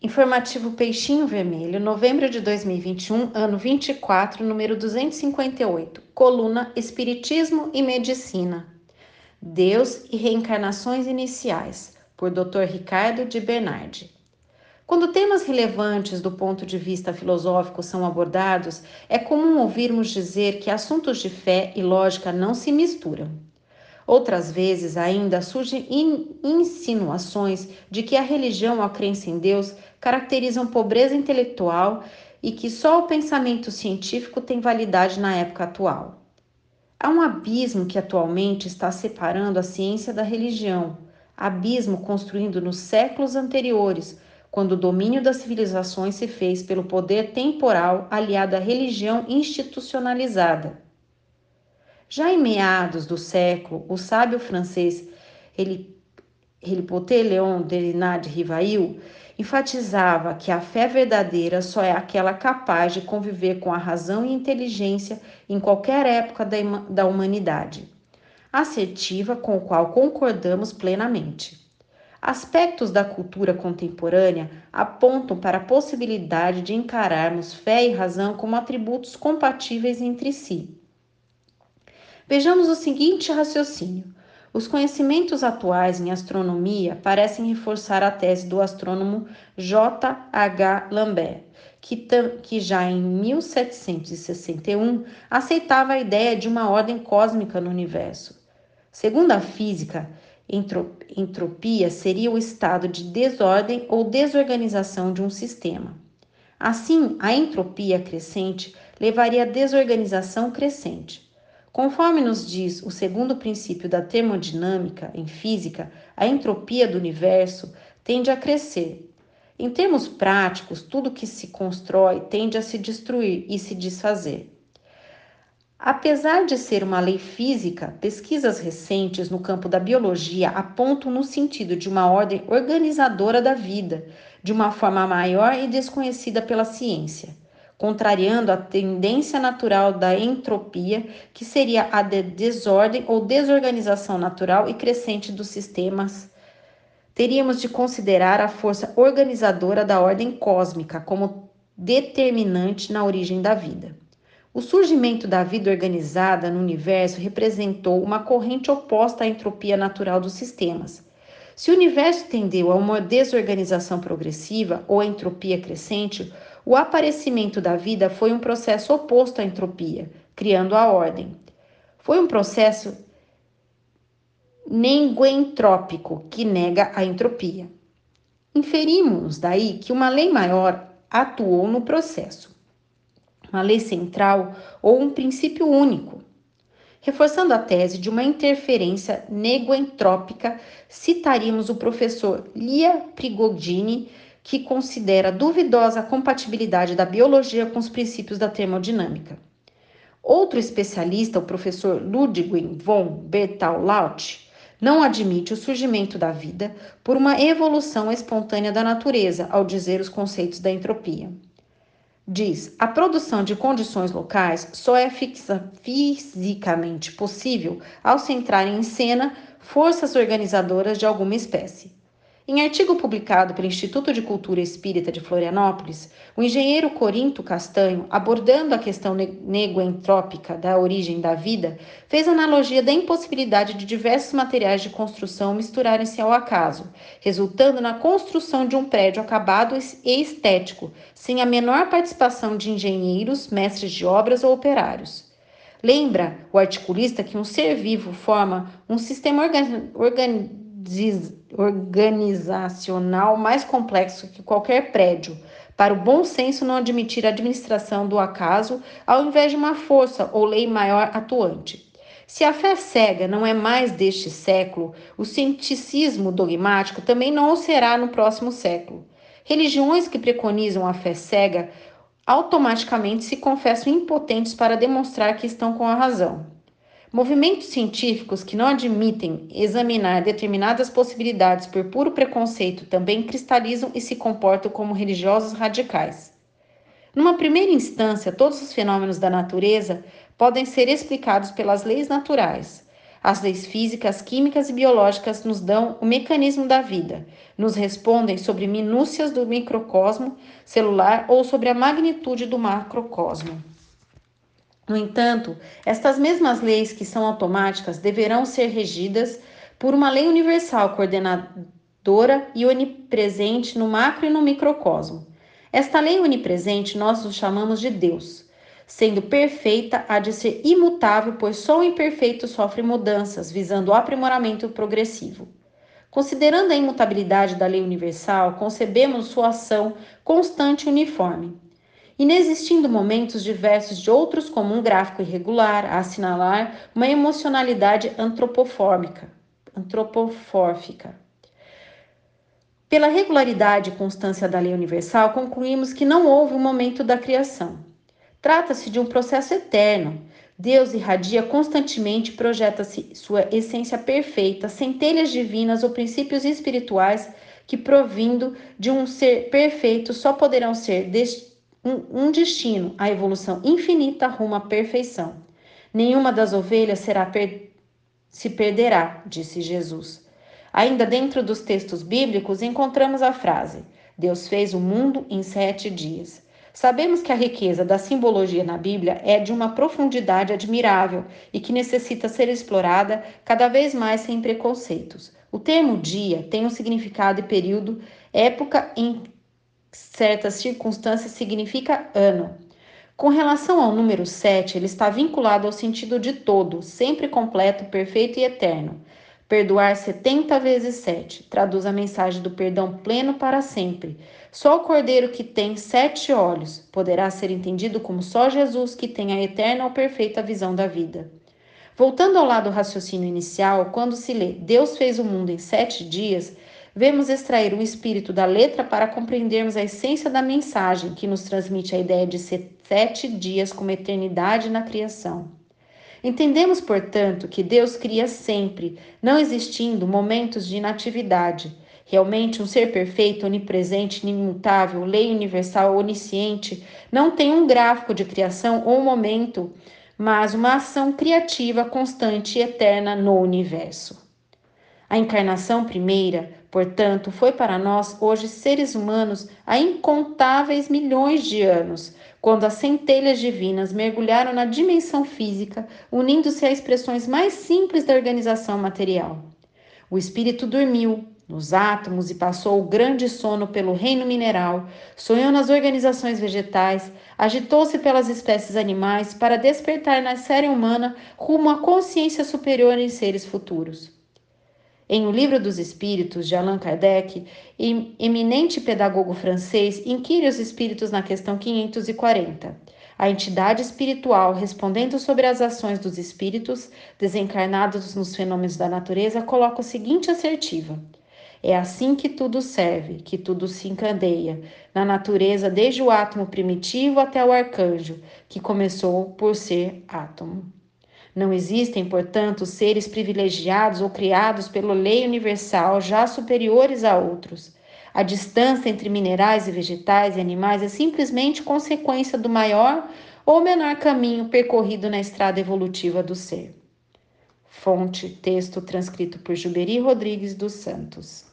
Informativo Peixinho Vermelho, novembro de 2021, ano 24, número 258, coluna Espiritismo e Medicina. Deus e Reencarnações Iniciais, por Dr. Ricardo de Bernardi. Quando temas relevantes do ponto de vista filosófico são abordados, é comum ouvirmos dizer que assuntos de fé e lógica não se misturam. Outras vezes ainda surgem insinuações de que a religião ou a crença em Deus caracterizam pobreza intelectual e que só o pensamento científico tem validade na época atual. Há um abismo que atualmente está separando a ciência da religião, abismo construído nos séculos anteriores, quando o domínio das civilizações se fez pelo poder temporal aliado à religião institucionalizada. Já em meados do século, o sábio francês Helipoté Léon Delinade Rivail enfatizava que a fé verdadeira só é aquela capaz de conviver com a razão e inteligência em qualquer época da, da humanidade, assertiva com o qual concordamos plenamente. Aspectos da cultura contemporânea apontam para a possibilidade de encararmos fé e razão como atributos compatíveis entre si. Vejamos o seguinte raciocínio. Os conhecimentos atuais em astronomia parecem reforçar a tese do astrônomo J. H. Lambert, que, que já em 1761 aceitava a ideia de uma ordem cósmica no universo. Segundo a física, entropia seria o estado de desordem ou desorganização de um sistema. Assim, a entropia crescente levaria à desorganização crescente. Conforme nos diz o segundo princípio da termodinâmica em física, a entropia do universo tende a crescer. Em termos práticos, tudo que se constrói tende a se destruir e se desfazer. Apesar de ser uma lei física, pesquisas recentes no campo da biologia apontam no sentido de uma ordem organizadora da vida, de uma forma maior e desconhecida pela ciência contrariando a tendência natural da entropia, que seria a de desordem ou desorganização natural e crescente dos sistemas. Teríamos de considerar a força organizadora da ordem cósmica como determinante na origem da vida. O surgimento da vida organizada no universo representou uma corrente oposta à entropia natural dos sistemas. Se o universo tendeu a uma desorganização progressiva ou entropia crescente, o aparecimento da vida foi um processo oposto à entropia, criando a ordem. Foi um processo neguentrópico que nega a entropia. Inferimos daí que uma lei maior atuou no processo, uma lei central ou um princípio único. Reforçando a tese de uma interferência negoentrópica, citaríamos o professor Lia Prigogine que considera duvidosa a compatibilidade da biologia com os princípios da termodinâmica. Outro especialista, o professor Ludwig von Bertolaut, não admite o surgimento da vida por uma evolução espontânea da natureza, ao dizer os conceitos da entropia. Diz: a produção de condições locais só é fixa, fisicamente possível ao se entrar em cena forças organizadoras de alguma espécie. Em artigo publicado pelo Instituto de Cultura Espírita de Florianópolis, o engenheiro Corinto Castanho, abordando a questão negoentrópica da origem da vida, fez analogia da impossibilidade de diversos materiais de construção misturarem-se ao acaso, resultando na construção de um prédio acabado e estético, sem a menor participação de engenheiros, mestres de obras ou operários. Lembra o articulista que um ser vivo forma um sistema organizado organizacional mais complexo que qualquer prédio, para o bom senso não admitir a administração do acaso ao invés de uma força ou lei maior atuante. Se a fé cega não é mais deste século, o cienticismo dogmático também não o será no próximo século. Religiões que preconizam a fé cega automaticamente se confessam impotentes para demonstrar que estão com a razão. Movimentos científicos que não admitem examinar determinadas possibilidades por puro preconceito também cristalizam e se comportam como religiosos radicais. Numa primeira instância, todos os fenômenos da natureza podem ser explicados pelas leis naturais. As leis físicas, químicas e biológicas nos dão o mecanismo da vida, nos respondem sobre minúcias do microcosmo celular ou sobre a magnitude do macrocosmo. No entanto, estas mesmas leis que são automáticas deverão ser regidas por uma lei universal coordenadora e onipresente no macro e no microcosmo. Esta lei onipresente nós o chamamos de Deus. Sendo perfeita, há de ser imutável, pois só o imperfeito sofre mudanças, visando o aprimoramento progressivo. Considerando a imutabilidade da lei universal, concebemos sua ação constante e uniforme inexistindo momentos diversos de outros como um gráfico irregular a assinalar uma emocionalidade antropofórmica, antropofórfica. Pela regularidade e constância da lei universal, concluímos que não houve um momento da criação. Trata-se de um processo eterno. Deus irradia constantemente, projeta-se sua essência perfeita, centelhas divinas ou princípios espirituais que, provindo de um ser perfeito, só poderão ser um, um destino, a evolução infinita rumo à perfeição. Nenhuma das ovelhas será per se perderá, disse Jesus. Ainda dentro dos textos bíblicos encontramos a frase: Deus fez o mundo em sete dias. Sabemos que a riqueza da simbologia na Bíblia é de uma profundidade admirável e que necessita ser explorada cada vez mais sem preconceitos. O termo dia tem um significado e período, época em certas circunstâncias significa ano. Com relação ao número 7, ele está vinculado ao sentido de todo, sempre completo, perfeito e eterno. Perdoar 70 vezes 7 traduz a mensagem do perdão pleno para sempre. Só o cordeiro que tem sete olhos poderá ser entendido como só Jesus que tem a eterna ou perfeita visão da vida. Voltando ao lado do raciocínio inicial, quando se lê Deus fez o mundo em sete dias, Vemos extrair o espírito da letra para compreendermos a essência da mensagem que nos transmite a ideia de sete dias como eternidade na criação. Entendemos, portanto, que Deus cria sempre, não existindo momentos de inatividade. Realmente, um ser perfeito, onipresente, imutável, lei universal, onisciente, não tem um gráfico de criação ou momento, mas uma ação criativa constante e eterna no universo. A encarnação primeira, portanto, foi para nós, hoje seres humanos, há incontáveis milhões de anos, quando as centelhas divinas mergulharam na dimensão física, unindo-se a expressões mais simples da organização material. O espírito dormiu nos átomos e passou o grande sono pelo reino mineral, sonhou nas organizações vegetais, agitou-se pelas espécies animais para despertar na série humana rumo à consciência superior em seres futuros. Em O Livro dos Espíritos, de Allan Kardec, eminente pedagogo francês, inquire os espíritos na questão 540. A entidade espiritual, respondendo sobre as ações dos espíritos desencarnados nos fenômenos da natureza, coloca o seguinte assertiva: É assim que tudo serve, que tudo se encandeia, na natureza, desde o átomo primitivo até o arcanjo, que começou por ser átomo. Não existem, portanto, seres privilegiados ou criados pela lei universal já superiores a outros. A distância entre minerais e vegetais e animais é simplesmente consequência do maior ou menor caminho percorrido na estrada evolutiva do ser. Fonte: texto transcrito por Juberi Rodrigues dos Santos.